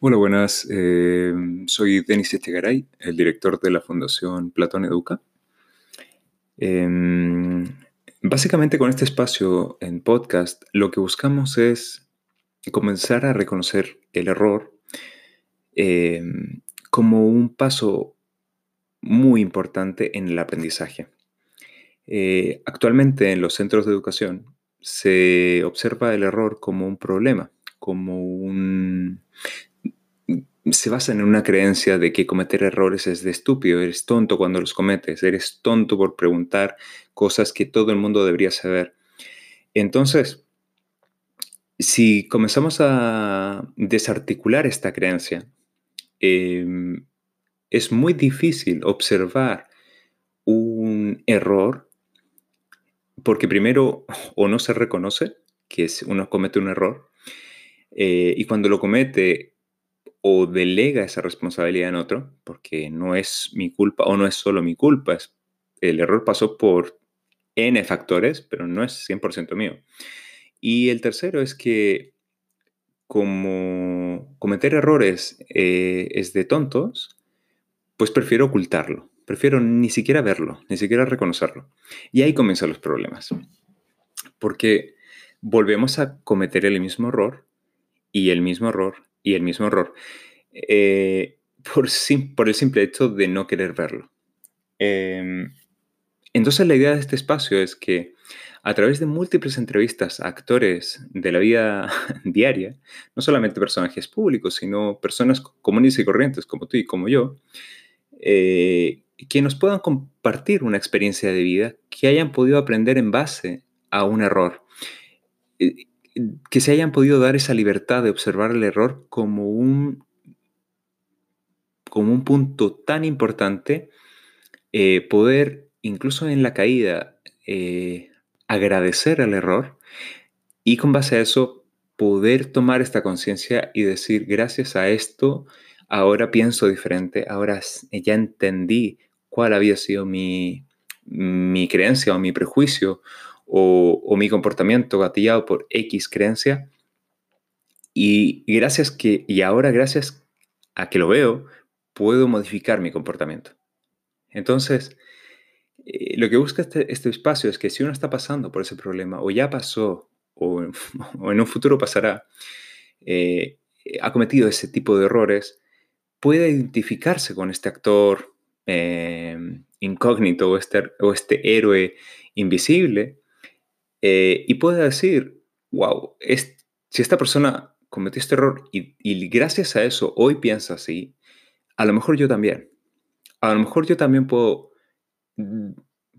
Hola, buenas. Eh, soy Denis Estegaray, el director de la Fundación Platón Educa. Em, básicamente con este espacio en podcast lo que buscamos es comenzar a reconocer el error em, como un paso muy importante en el aprendizaje. Eh, actualmente en los centros de educación se observa el error como un problema, como un se basa en una creencia de que cometer errores es de estúpido, eres tonto cuando los cometes, eres tonto por preguntar cosas que todo el mundo debería saber. Entonces, si comenzamos a desarticular esta creencia, em, es muy difícil observar un error porque primero o no se reconoce que uno comete un error eh, y cuando lo comete o delega esa responsabilidad en otro, porque no es mi culpa o no es solo mi culpa, es, el error pasó por N factores, pero no es 100% mío. Y el tercero es que como cometer errores eh, es de tontos, pues prefiero ocultarlo, prefiero ni siquiera verlo, ni siquiera reconocerlo. Y ahí comienzan los problemas, porque volvemos a cometer el mismo error y el mismo error y el mismo error eh, por, el simple hecho de no querer verlo. Em, entonces la idea de este espacio es que a través de múltiples entrevistas a actores de la vida diaria, no solamente personajes públicos, sino personas comunes y corrientes como tú y como yo, eh, que nos puedan compartir una experiencia de vida que hayan podido aprender en base a un error. Que se hayan podido dar esa libertad de observar el error como un, como un punto tan importante, eh, poder incluso en la caída eh, agradecer el error y con base a eso poder tomar esta conciencia y decir, gracias a esto, ahora pienso diferente, ahora ya entendí cuál había sido mi, mi creencia o mi prejuicio o, mi comportamiento gatillado por X creencia. Y gracias que, y ahora gracias a que lo veo, puedo modificar mi comportamiento. Entonces, eh, lo que busca este, este, espacio es que si uno está pasando por ese problema, o ya pasó, o, en un futuro pasará, eh, ha cometido ese tipo de errores, pueda identificarse con este actor eh, incógnito o este, o este héroe invisible eh, y puede decir, wow, si esta persona cometió este error y, gracias a eso hoy piensa así, a lo mejor yo también. A lo mejor yo también puedo mm,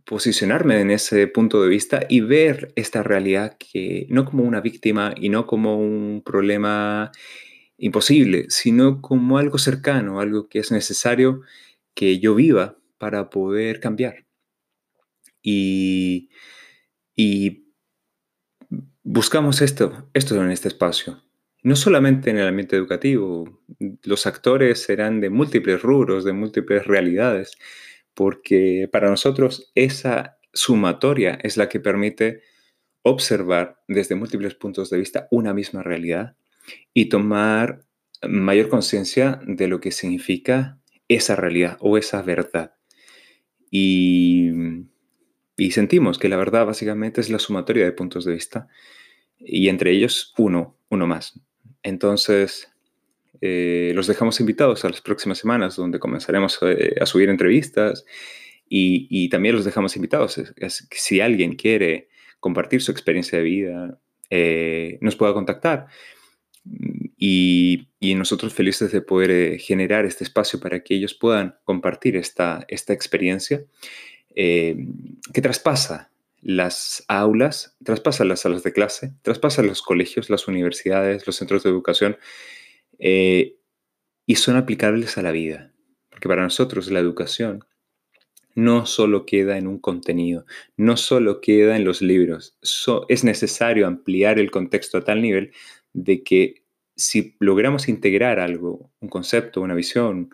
posicionarme en ese punto de vista y ver esta realidad que no como una víctima y no como un problema imposible, sino como algo cercano, algo que es necesario que yo viva para poder cambiar. Y, y buscamos esto, esto en este espacio. No solamente en el ambiente educativo, los actores serán de múltiples rubros, de múltiples realidades, porque para nosotros esa sumatoria es la que permite observar desde múltiples puntos de vista una misma realidad y tomar mayor conciencia de lo que significa esa realidad o esa verdad. Y, y sentimos que la verdad básicamente es la sumatoria de puntos de vista y entre ellos uno, uno más. Entonces, eh, los dejamos invitados a las próximas semanas donde comenzaremos eh, a, subir entrevistas y, también los dejamos invitados. si alguien quiere compartir su experiencia de vida, eh, nos pueda contactar. Y, nosotros felices de poder generar este espacio para que ellos puedan compartir esta, esta experiencia que traspasa las aulas, traspasa las salas de clase, traspasa los colegios, las universidades, los centros de educación eh, y son aplicables a la vida. Porque para nosotros la educación no solo queda en un contenido, no solo queda en los libros. es necesario ampliar el contexto a tal nivel de que si logramos integrar algo, un concepto, una visión,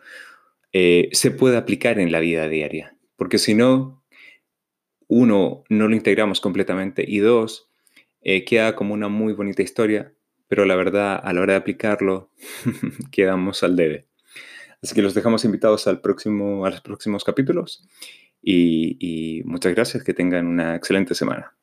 eh, se puede aplicar en la vida diaria. Porque si no, uno, no lo integramos completamente y dos, eh, queda como una muy bonita historia, pero la verdad, a la hora de aplicarlo, quedamos al debe. Así que los dejamos invitados al próximo, a los próximos capítulos y muchas gracias, que tengan una excelente semana.